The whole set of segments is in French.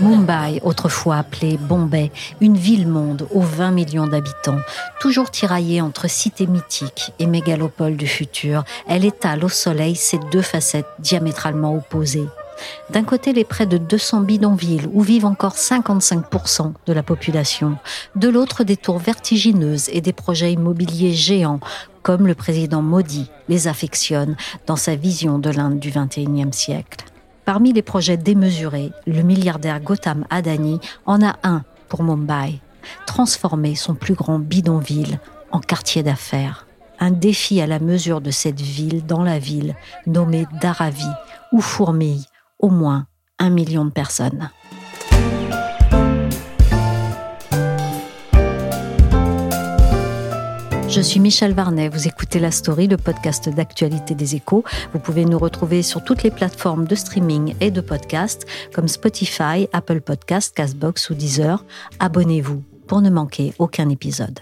Mumbai, autrefois appelée Bombay, une ville-monde aux 20 millions d'habitants, toujours tiraillée entre cité mythique et mégalopole du futur, elle étale au soleil ses deux facettes diamétralement opposées. D'un côté, les près de 200 bidonvilles où vivent encore 55% de la population. De l'autre, des tours vertigineuses et des projets immobiliers géants, comme le président Modi les affectionne dans sa vision de l'Inde du XXIe siècle. Parmi les projets démesurés, le milliardaire Gautam Adani en a un pour Mumbai, transformer son plus grand bidonville en quartier d'affaires. Un défi à la mesure de cette ville dans la ville, nommée Dharavi, où fourmillent au moins un million de personnes. Je suis Michel Varnet, vous écoutez La Story, le podcast d'actualité des échos. Vous pouvez nous retrouver sur toutes les plateformes de streaming et de podcast comme Spotify, Apple Podcast, Castbox ou Deezer. Abonnez-vous pour ne manquer aucun épisode.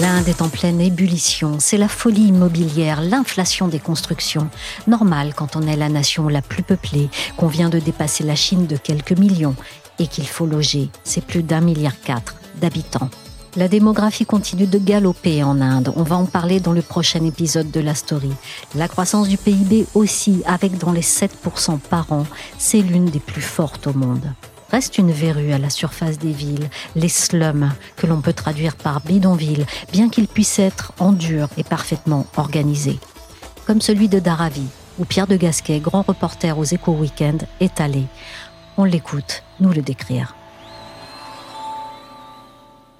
L'Inde est en pleine ébullition, c'est la folie immobilière, l'inflation des constructions. Normal quand on est la nation la plus peuplée, qu'on vient de dépasser la Chine de quelques millions et qu'il faut loger, c'est plus d'un milliard quatre d'habitants. La démographie continue de galoper en Inde. On va en parler dans le prochain épisode de la story. La croissance du PIB aussi, avec dans les 7% par an, c'est l'une des plus fortes au monde reste une verrue à la surface des villes, les slums, que l'on peut traduire par bidonville, bien qu'ils puissent être en dur et parfaitement organisés. Comme celui de Daravi, où Pierre de Gasquet, grand reporter aux Échos Weekend, est allé. On l'écoute nous le décrire.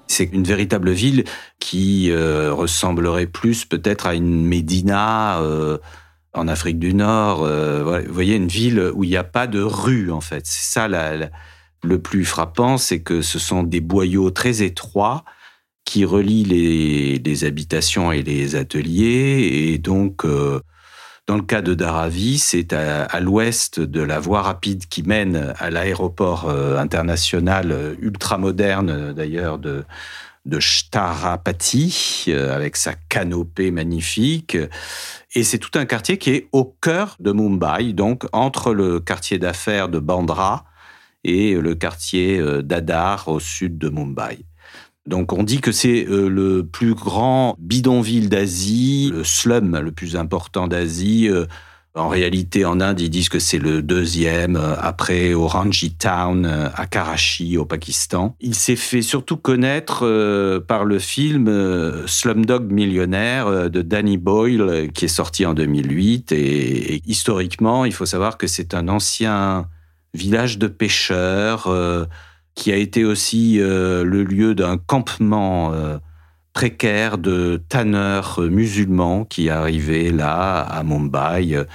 C'est une véritable ville qui euh, ressemblerait plus peut-être à une Médina euh, en Afrique du Nord. Euh, vous voyez, une ville où il n'y a pas de rue, en fait. C'est ça la, le plus frappant, c'est que ce sont des boyaux très étroits qui relient les, habitations et les ateliers. Et donc, euh, dans le cas de Daravi, c'est à, l'ouest de la voie rapide qui mène à l'aéroport euh, international euh, ultra-moderne, d'ailleurs, de, de Shtarapati, avec sa canopée magnifique. Et c'est tout un quartier qui est au cœur de Mumbai, donc entre le quartier d'affaires de Bandra et le quartier euh, d'Adar au sud de Mumbai. Donc on dit que c'est euh, le plus grand bidonville d'Asie, le slum le plus important d'Asie. Euh, en réalité, en Inde, ils disent que c'est le deuxième, après Orangi Town, à Karachi, au Pakistan. Il s'est fait surtout connaître par le film Slumdog Millionnaire de Danny Boyle, qui est sorti en 2008. et historiquement, il faut savoir que c'est un ancien village de pêcheurs, euh, qui a été aussi euh, le lieu d'un campement euh, précaire de tanneurs musulmans qui arrivaient là à Mumbai,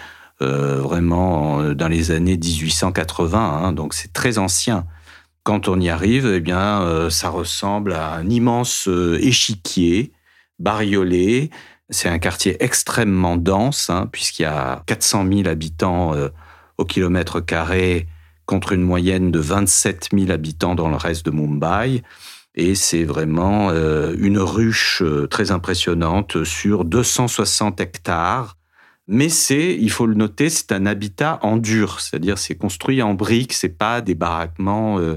vraiment dans les années 1880, hein, donc c'est très ancien. Quand on y arrive, eh bien, ça ressemble à un immense échiquier bariolé. C'est un quartier extrêmement dense, hein, puisqu'il y a 400 000 habitants au kilomètre carré contre une moyenne de 27 000 habitants dans le reste de Mumbai. Et c'est vraiment euh, une ruche euh, très impressionnante sur 260 hectares. Mais c'est, il faut le noter, c'est un habitat en dur, c'est-à-dire c'est construit en briques, c'est pas des baraquements euh,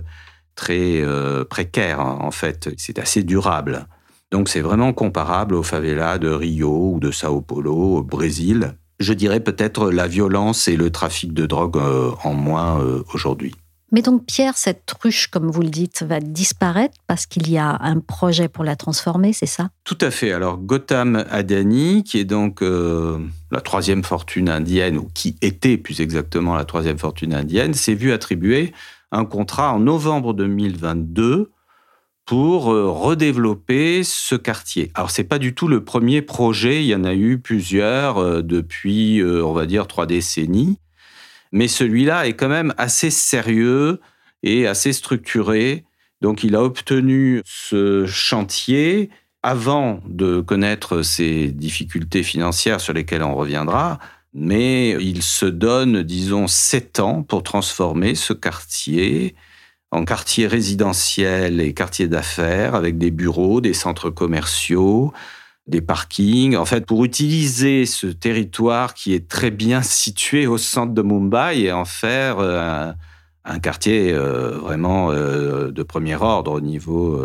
très précaires hein, en fait, c'est assez durable. Donc c'est vraiment comparable aux favelas de Rio ou de Sao Paulo au Brésil je dirais peut-être la violence et le trafic de drogue euh, en moins euh, aujourd'hui. Mais donc Pierre, cette ruche, comme vous le dites, va disparaître parce qu'il y a un projet pour la transformer, c'est ça? Tout à fait. Alors Gotham Adani, qui est donc euh, la troisième fortune indienne, ou qui était plus exactement la troisième fortune indienne, s'est vu attribuer un contrat en novembre 2022 pour euh, redévelopper ce quartier. Alors c'est pas du tout le premier projet, il y en a eu plusieurs euh, depuis, on va dire, trois décennies mais celui-là est quand même assez sérieux et assez structuré. Donc il a obtenu ce chantier avant de connaître ses difficultés financières sur lesquelles on reviendra, mais il se donne, disons, sept ans pour transformer ce quartier en quartier résidentiel et quartier d'affaires avec des bureaux, des centres commerciaux, des parkings, en fait, pour utiliser ce territoire qui est très bien situé au centre de Mumbai et en faire euh, un, quartier euh, vraiment euh, de premier ordre au niveau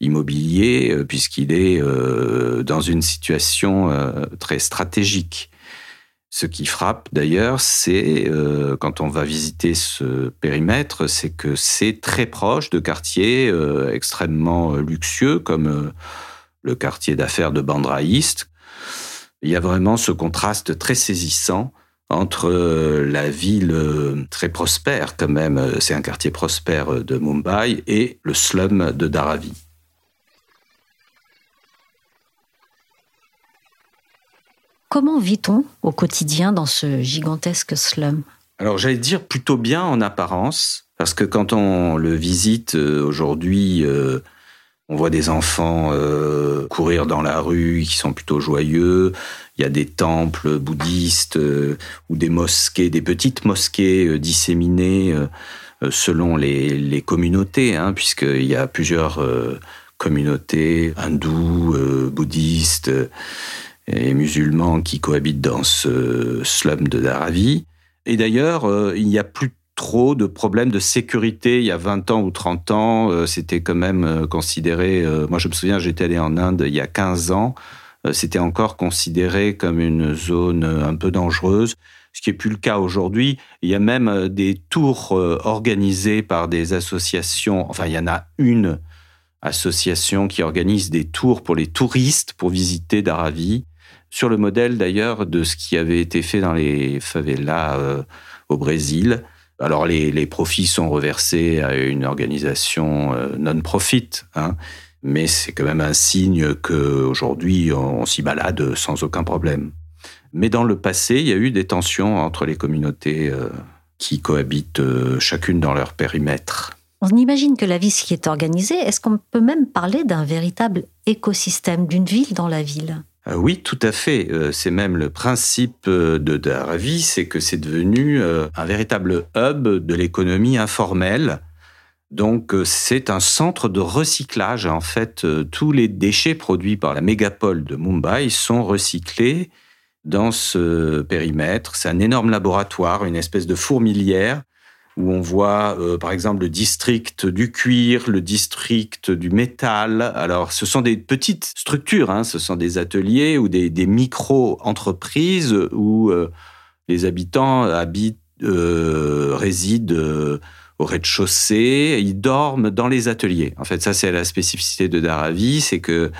immobilier, puisqu'il est dans une situation très stratégique. Ce qui frappe d'ailleurs, c'est quand on va visiter ce périmètre, c'est que c'est très proche de quartiers extrêmement luxueux comme le quartier d'affaires de Bandraïst. Il y a vraiment ce contraste très saisissant entre euh, la ville euh, très prospère, quand même, euh, c'est un quartier prospère de Mumbai, et le slum de Dharavi. Comment vit-on au quotidien dans ce gigantesque slum? Alors j'allais dire plutôt bien en apparence, parce que quand on le visite aujourd'hui, on voit des enfants euh, courir dans la rue qui sont plutôt joyeux. Il y a des temples bouddhistes euh, ou des mosquées, des petites mosquées euh, disséminées selon les, communautés, hein, puisqu'il y a plusieurs communautés hindous, bouddhistes et musulmans qui cohabitent dans ce slum de Dharavi. Et d'ailleurs, il n'y a plus trop de problèmes de sécurité. Il y a 20 ans ou 30 ans, euh, c'était quand même euh, considéré, euh, moi je me souviens, j'étais allé en Inde il y a 15 ans, c'était encore considéré comme une zone un peu dangereuse, ce qui n'est plus le cas aujourd'hui. Il y a même des tours organisés par des associations, enfin il y en a une association qui organise des tours pour les touristes pour visiter Dharavi, sur le modèle d'ailleurs de ce qui avait été fait dans les favelas au Brésil. Alors les, profits sont reversés à une organisation euh, non-profit, hein, mais c'est quand même un signe qu'aujourd'hui on, s'y balade sans aucun problème. Mais dans le passé, il y a eu des tensions entre les communautés euh, qui cohabitent euh, chacune dans leur périmètre. On imagine que la vie s'y est organisée. Est-ce qu'on peut même parler d'un véritable écosystème, d'une ville dans la ville? euh, oui, tout à fait. Euh, c'est même le principe euh, de Daravi, c'est que c'est devenu un véritable hub de l'économie informelle. Donc c'est un centre de recyclage. En fait, tous les déchets produits par la mégapole de Mumbai sont recyclés dans ce périmètre. C'est un énorme laboratoire, une espèce de fourmilière où on voit euh, par exemple le district du cuir, le district du métal. Alors ce sont des petites structures, hein. ce sont des ateliers ou des, micro-entreprises où euh, les habitants habitent, euh, résident au rez-de-chaussée, ils dorment dans les ateliers. En fait, ça c'est la spécificité de Dharavi, c'est que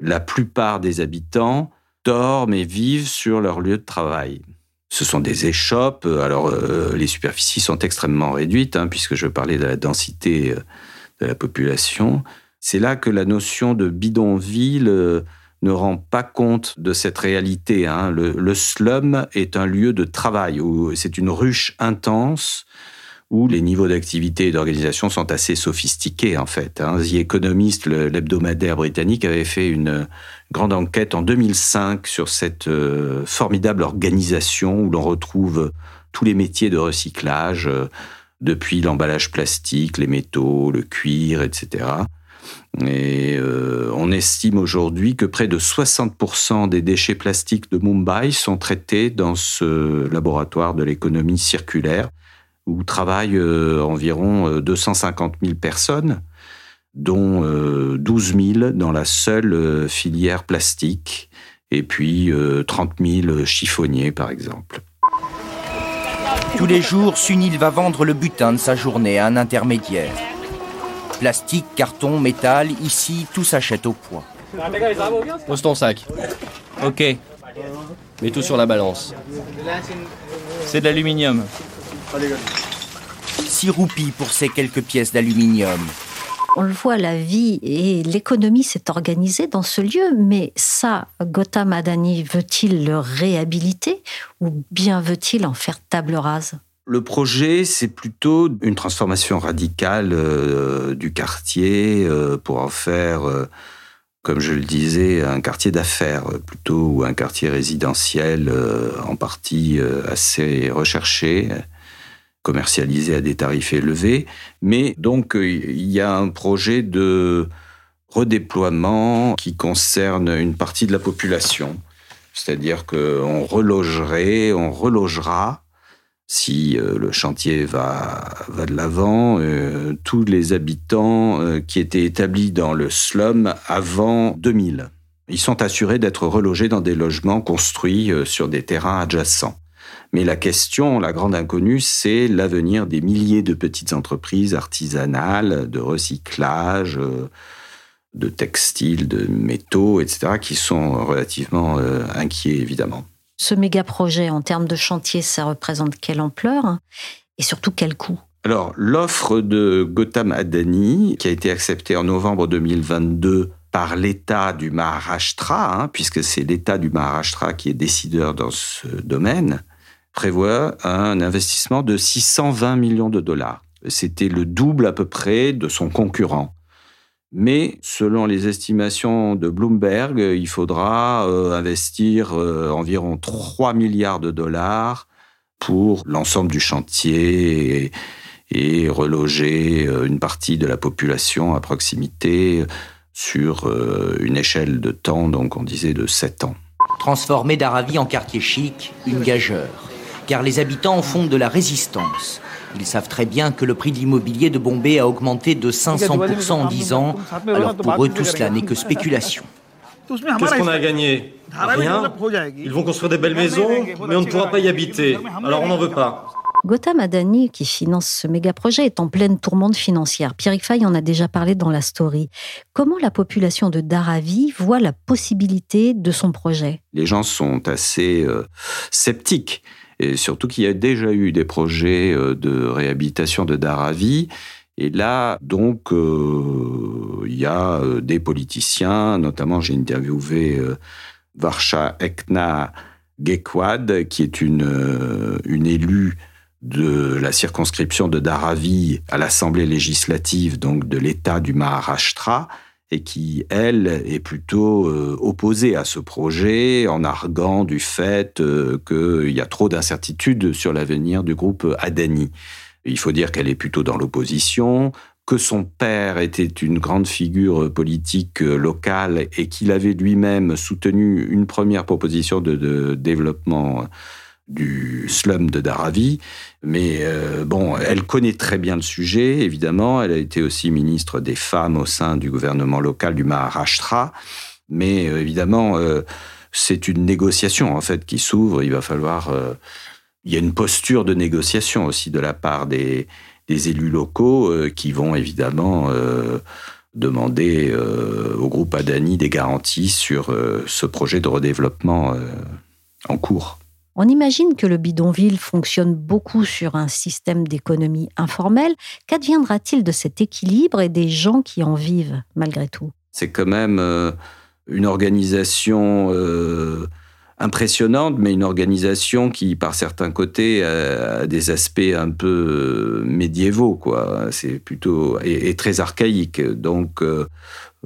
la plupart des habitants dorment et vivent sur leur lieu de travail. Ce sont des échoppes. Alors, euh, les superficies sont extrêmement réduites, hein, puisque je parlais de la densité euh, de la population. C'est là que la notion de bidonville euh, ne rend pas compte de cette réalité. Hein. Le, slum est un lieu de travail, où c'est une ruche intense où les niveaux d'activité et d'organisation sont assez sophistiqués en fait. Hein. The Economist, l'hebdomadaire britannique, avait fait une grande enquête en 2005 sur cette euh, formidable organisation où l'on retrouve tous les métiers de recyclage, euh, depuis l'emballage plastique, les métaux, le cuir, etc. Et euh, on estime aujourd'hui que près de 60% des déchets plastiques de Mumbai sont traités dans ce laboratoire de l'économie circulaire où travaillent euh, environ 250 euh, 000 personnes, dont 12 euh, 000 dans la seule filière plastique, et puis 30 000 chiffonniers, par exemple. Tous les jours, Sunil va vendre le butin de sa journée à un intermédiaire. Plastique, carton, métal, ici, tout s'achète au poids. Pose ton sac. Ok. Mets tout sur la balance. C'est de l'aluminium. 6 roupies pour ces quelques pièces d'aluminium. On le voit, la vie et l'économie s'est organisée dans ce lieu, mais ça, Gautam Adani veut-il le réhabiliter ou bien veut-il en faire table rase? Le projet, c'est plutôt une transformation radicale euh, du quartier euh, pour en faire, euh, comme je le disais, un quartier d'affaires plutôt ou un quartier résidentiel en partie assez recherché commercialisé à des tarifs élevés. Mais donc, euh, il y a un projet de redéploiement qui concerne une partie de la population. C'est-à-dire qu'on relogerait, on relogera, si euh, le chantier va, va de l'avant, euh, tous les habitants qui étaient établis dans le slum avant 2000. Ils sont assurés d'être relogés dans des logements construits sur des terrains adjacents. Mais la question, la grande inconnue, c'est l'avenir des milliers de petites entreprises artisanales de recyclage, euh, de textiles, de métaux, etc., qui sont relativement euh, inquiets, évidemment. Ce méga projet, en termes de chantier, ça représente quelle ampleur et surtout quel coût? Alors, l'offre de Gautam Adani, qui a été acceptée en novembre 2022 par l'État du Maharashtra, hein, puisque c'est l'État du Maharashtra qui est décideur dans ce domaine, prévoit un investissement de 620 millions de dollars. C'était le double à peu près de son concurrent. Mais selon les estimations de Bloomberg, il faudra euh, investir euh, environ 3 milliards de dollars pour l'ensemble du chantier et, reloger euh, une partie de la population à proximité sur une échelle de temps, donc on disait de 7 ans. Transformer Daravi en quartier chic, une gageure car les habitants font de la résistance. Ils savent très bien que le prix de l'immobilier de Bombay a augmenté de 500% en 10 ans, alors pour eux tout cela n'est que spéculation. Qu'est-ce qu'on a gagné Rien. Ils vont construire des belles maisons, mais on ne pourra pas y habiter. Alors on n'en veut pas. Gautam Adani, qui finance ce méga projet, est en pleine tourmente financière. Pierre Fay en a déjà parlé dans la story. Comment la population de Dharavi voit la possibilité de son projet? Les gens sont assez euh, sceptiques et surtout qu'il y a déjà eu des projets euh, de réhabilitation de Daravi. Et là, donc, euh, il y a euh, des politiciens, notamment j'ai interviewé Varsha Ekna Gekwad, qui est une, une élue de la circonscription de Dharavi à l'Assemblée législative, donc de l'État du Maharashtra, et qui, elle, est plutôt euh, opposée à ce projet en arguant du fait euh, qu'il y a trop d'incertitudes sur l'avenir du groupe Adani. Il faut dire qu'elle est plutôt dans l'opposition, que son père était une grande figure politique euh, locale et qu'il avait lui-même soutenu une première proposition de, de développement du slum de Dharavi. Mais euh, bon, elle connaît très bien le sujet, évidemment. Elle a été aussi ministre des femmes au sein du gouvernement local du Maharashtra. Mais euh, évidemment, euh, c'est une négociation en fait qui s'ouvre. Il va falloir. il y a une posture de négociation aussi de la part des élus locaux qui vont évidemment demander au groupe Adani des garanties sur ce projet de redéveloppement en cours. On imagine que le bidonville fonctionne beaucoup sur un système d'économie informelle. Qu'adviendra-t-il de cet équilibre et des gens qui en vivent malgré tout? C'est quand même euh, une organisation euh, impressionnante, mais une organisation qui, par certains côtés, a des aspects un peu euh, médiévaux, quoi. C'est plutôt et, très archaïque. Donc,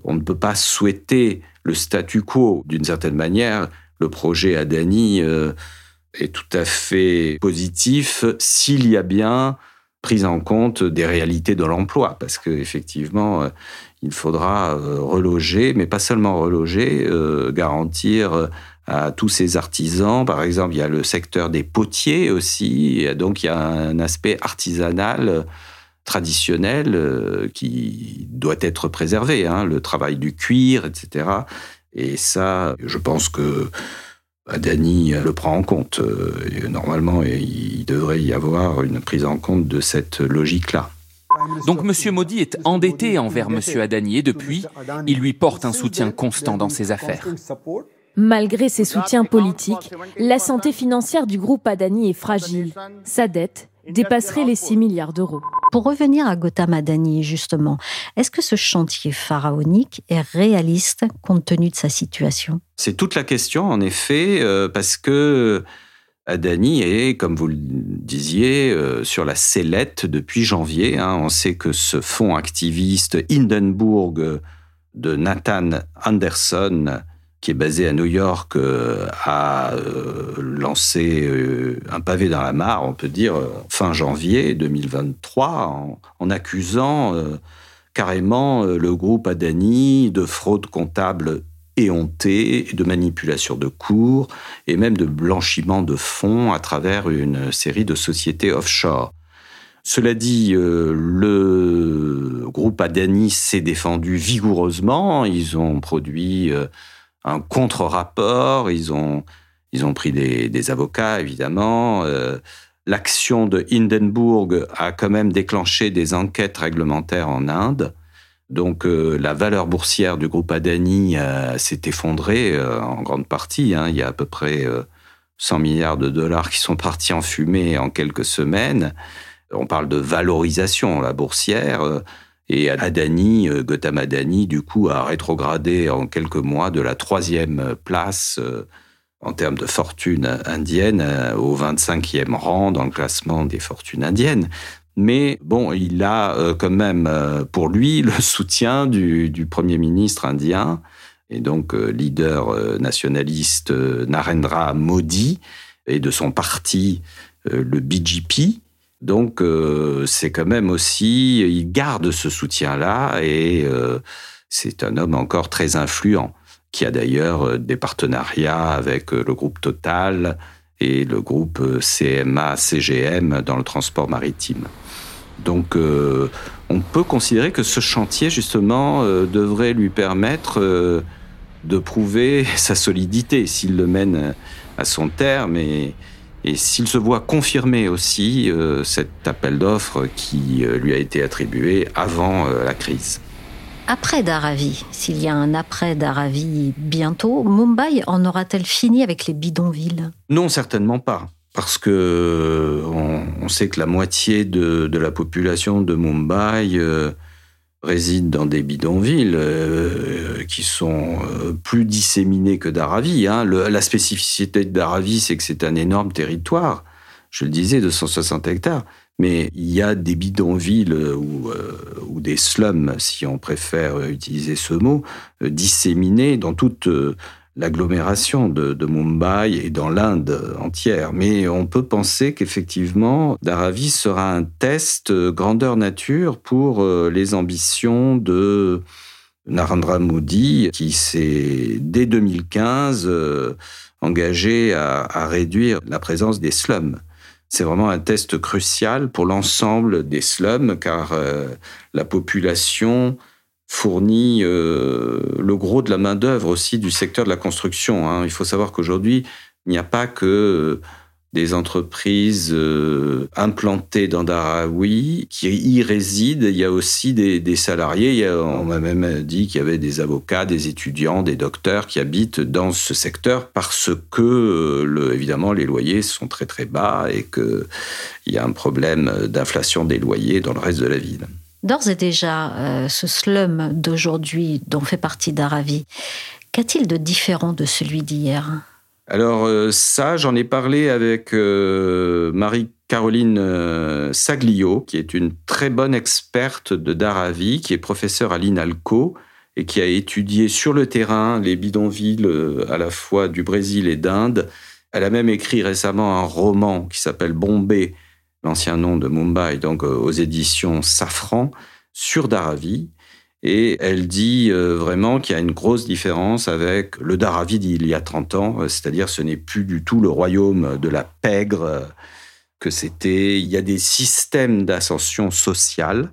on ne peut pas souhaiter le statu quo d'une certaine manière. Le projet Adani est tout à fait positif s'il y a bien prise en compte des réalités de l'emploi, parce qu'effectivement, euh, il faudra euh, reloger, mais pas seulement reloger, euh, garantir à tous ces artisans. Par exemple, il y a le secteur des potiers aussi, donc il y a un aspect artisanal traditionnel qui doit être préservé, hein, le travail du cuir, etc. Et ça, je pense que Adani le prend en compte. Normalement, il devrait y avoir une prise en compte de cette logique-là. Donc M. Modi est endetté envers M. Adani et depuis, il lui porte un soutien constant dans ses affaires. Malgré ses soutiens politiques, la santé financière du groupe Adani est fragile. Sa dette dépasserait les 6 milliards d'euros. Pour revenir à Gautam Adani, justement, est-ce que ce chantier pharaonique est réaliste compte tenu de sa situation? C'est toute la question, en effet, euh, parce que Adani est, comme vous le disiez, euh, sur la sellette depuis janvier. Hein. On sait que ce fonds activiste Hindenburg de Nathan Anderson, qui est basé à New York, euh, a euh, lancé un pavé dans la mare, on peut dire, fin janvier 2023, en accusant carrément le groupe Adani de fraude comptable éhonté, de manipulation de cours et même de blanchiment de fonds à travers une série de sociétés offshore. Cela dit, euh, le groupe Adani s'est défendu vigoureusement. Ils ont produit euh, un contre-rapport. Ils ont, ils ont pris des, avocats, évidemment. Euh, l'action de Hindenburg a quand même déclenché des enquêtes réglementaires en Inde. Donc euh, la valeur boursière du groupe Adani euh, s'est effondrée en grande partie. Hein. Il y a à peu près 100 milliards de dollars qui sont partis en fumée en quelques semaines. On parle de valorisation, la boursière. Et Adani, Gautam Adani, du coup, a rétrogradé en quelques mois de la troisième place en termes de fortune indienne au 25e rang dans le classement des fortunes indiennes. Mais bon, il a euh, quand même euh, pour lui le soutien du, Premier ministre indien et donc euh, leader nationaliste Narendra Modi et de son parti, le BJP. Donc c'est quand même aussi, il garde ce soutien-là et c'est un homme encore très influent qui a d'ailleurs des partenariats avec le groupe Total et le groupe CMA-CGM dans le transport maritime. Donc euh, on peut considérer que ce chantier, justement, euh, devrait lui permettre euh, de prouver sa solidité s'il le mène à son terme et, et s'il se voit confirmer aussi cet appel d'offres qui lui a été attribué avant la crise. Après Dharavi, s'il y a un après Dharavi bientôt, Mumbai en aura-t-elle fini avec les bidonvilles? Non, certainement pas parce que on, sait que la moitié de, la population de Mumbai euh, réside dans des bidonvilles euh, qui sont euh, plus disséminés que Dharavi. Hein. la spécificité de Dharavi, c'est que c'est un énorme territoire. Je le disais, de 160 hectares. Mais il y a des bidonvilles ou, ou des slums, si on préfère utiliser ce mot, disséminés dans toute l'agglomération de, Mumbai et dans l'Inde entière. Mais on peut penser qu'effectivement, Dharavi sera un test euh, grandeur nature pour euh, les ambitions de Narendra Modi, qui s'est, dès 2015, euh, engagé à, réduire la présence des slums. C'est vraiment un test crucial pour l'ensemble des slums, car la population fournit euh, le gros de la main-d'œuvre aussi du secteur de la construction. Hein. Il faut savoir qu'aujourd'hui, il n'y a pas que euh, des entreprises euh, implantées dans Darawi qui y résident. Il y a aussi des, salariés. on m'a même dit qu'il y avait des avocats, des étudiants, des docteurs qui habitent dans ce secteur parce que, évidemment, les loyers sont très très bas et qu'il y a un problème d'inflation des loyers dans le reste de la ville. D'ores et déjà, euh, ce slum d'aujourd'hui, dont fait partie Daravi, qu'a-t-il de différent de celui d'hier? Alors euh, ça, j'en ai parlé avec euh, Marie-Caroline Saglio, qui est une très bonne experte de Daravi, qui est professeure à l'INALCO et qui a étudié sur le terrain les bidonvilles à la fois du Brésil et d'Inde. Elle a même écrit récemment un roman qui s'appelle Bombay, l'ancien nom de Mumbai, donc euh, aux éditions Safran, sur Dharavi. Et elle dit euh, vraiment qu'il y a une grosse différence avec le Dharavi d'il y a 30 ans, euh, c'est-à-dire ce n'est plus du tout le royaume de la pègre que c'était. Il y a des systèmes d'ascension sociale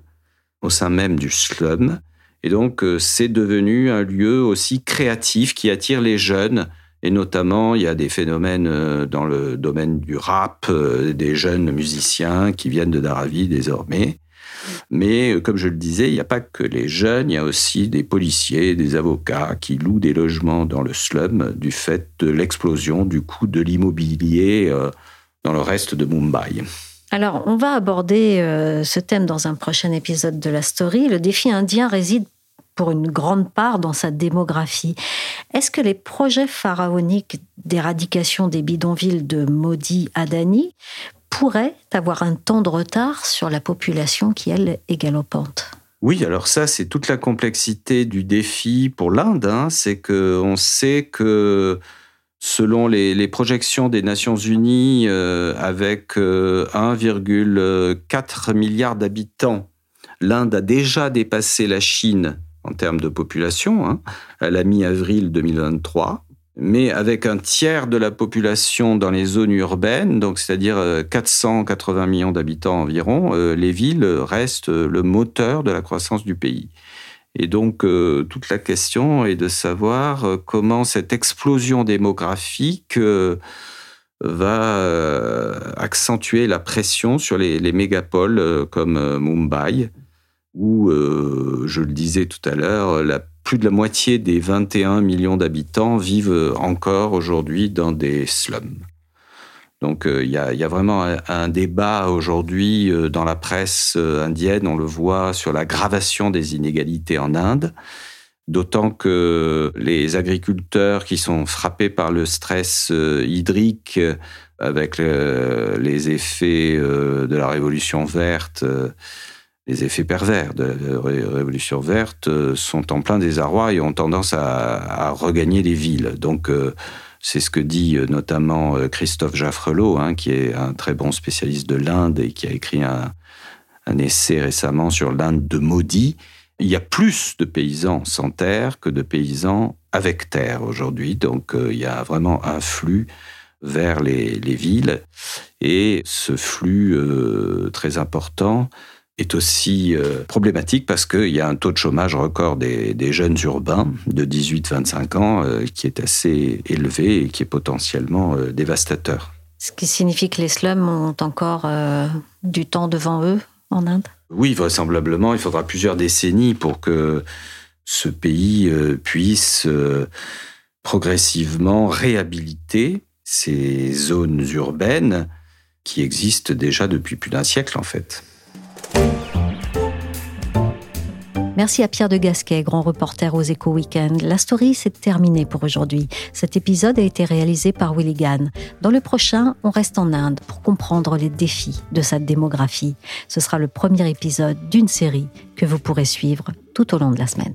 au sein même du slum. Et donc, c'est devenu un lieu aussi créatif qui attire les jeunes Et notamment, il y a des phénomènes euh, dans le domaine du rap, euh, des jeunes musiciens qui viennent de Daravi désormais. Mais euh, comme je le disais, il n'y a pas que les jeunes, il y a aussi des policiers, des avocats qui louent des logements dans le slum du fait de l'explosion du coût de l'immobilier dans le reste de Mumbai. Alors, on va aborder ce thème dans un prochain épisode de la story. Le défi indien réside pour une grande part dans sa démographie. Est-ce que les projets pharaoniques d'éradication des bidonvilles de Modi Adani pourraient avoir un temps de retard sur la population qui, elle, est galopante? Oui, alors ça, c'est toute la complexité du défi pour l'Inde. Hein. C'est qu'on sait que selon les, projections des Nations Unies, euh, avec 1,4 euh, milliard d'habitants, l'Inde a déjà dépassé la Chine en termes de population, hein, à la mi-avril 2023, mais avec un tiers de la population dans les zones urbaines, donc c'est-à-dire 480 euh, millions d'habitants environ, euh, les villes restent le moteur de la croissance du pays. Et donc, euh, toute la question est de savoir comment cette explosion démographique va accentuer la pression sur les mégapoles comme Mumbai, où, euh, je le disais tout à l'heure, plus de la moitié des 21 millions d'habitants vivent encore aujourd'hui dans des slums. Donc euh, il y, a, vraiment un, débat aujourd'hui euh, dans la presse indienne, on le voit sur l'aggravation des inégalités en Inde, d'autant que les agriculteurs qui sont frappés par le stress hydrique avec les effets de la révolution verte, les effets pervers de la révolution verte euh, sont en plein désarroi et ont tendance à, regagner les villes. Donc, euh, c'est ce que dit euh, notamment Christophe Jaffrelot, hein, qui est un très bon spécialiste de l'Inde et qui a écrit un, essai récemment sur l'Inde de maudit. Il y a plus de paysans sans terre que de paysans avec terre aujourd'hui. Donc, il y a vraiment un flux vers les, villes. Et ce flux très important est aussi euh, problématique parce qu'il y a un taux de chômage record des, jeunes urbains de 18-25 ans euh, qui est assez élevé et qui est potentiellement euh, dévastateur. Ce qui signifie que les slums ont encore du temps devant eux en Inde? Oui, vraisemblablement, il faudra plusieurs décennies pour que ce pays puisse progressivement réhabiliter ces zones urbaines qui existent déjà depuis plus d'un siècle en fait. Merci à Pierre de Gasquet, grand reporter aux Échos Weekend. La story s'est terminée pour aujourd'hui. Cet épisode a été réalisé par Willy. Dans le prochain, on reste en Inde pour comprendre les défis de sa démographie. Ce sera le premier épisode d'une série que vous pourrez suivre tout au long de la semaine.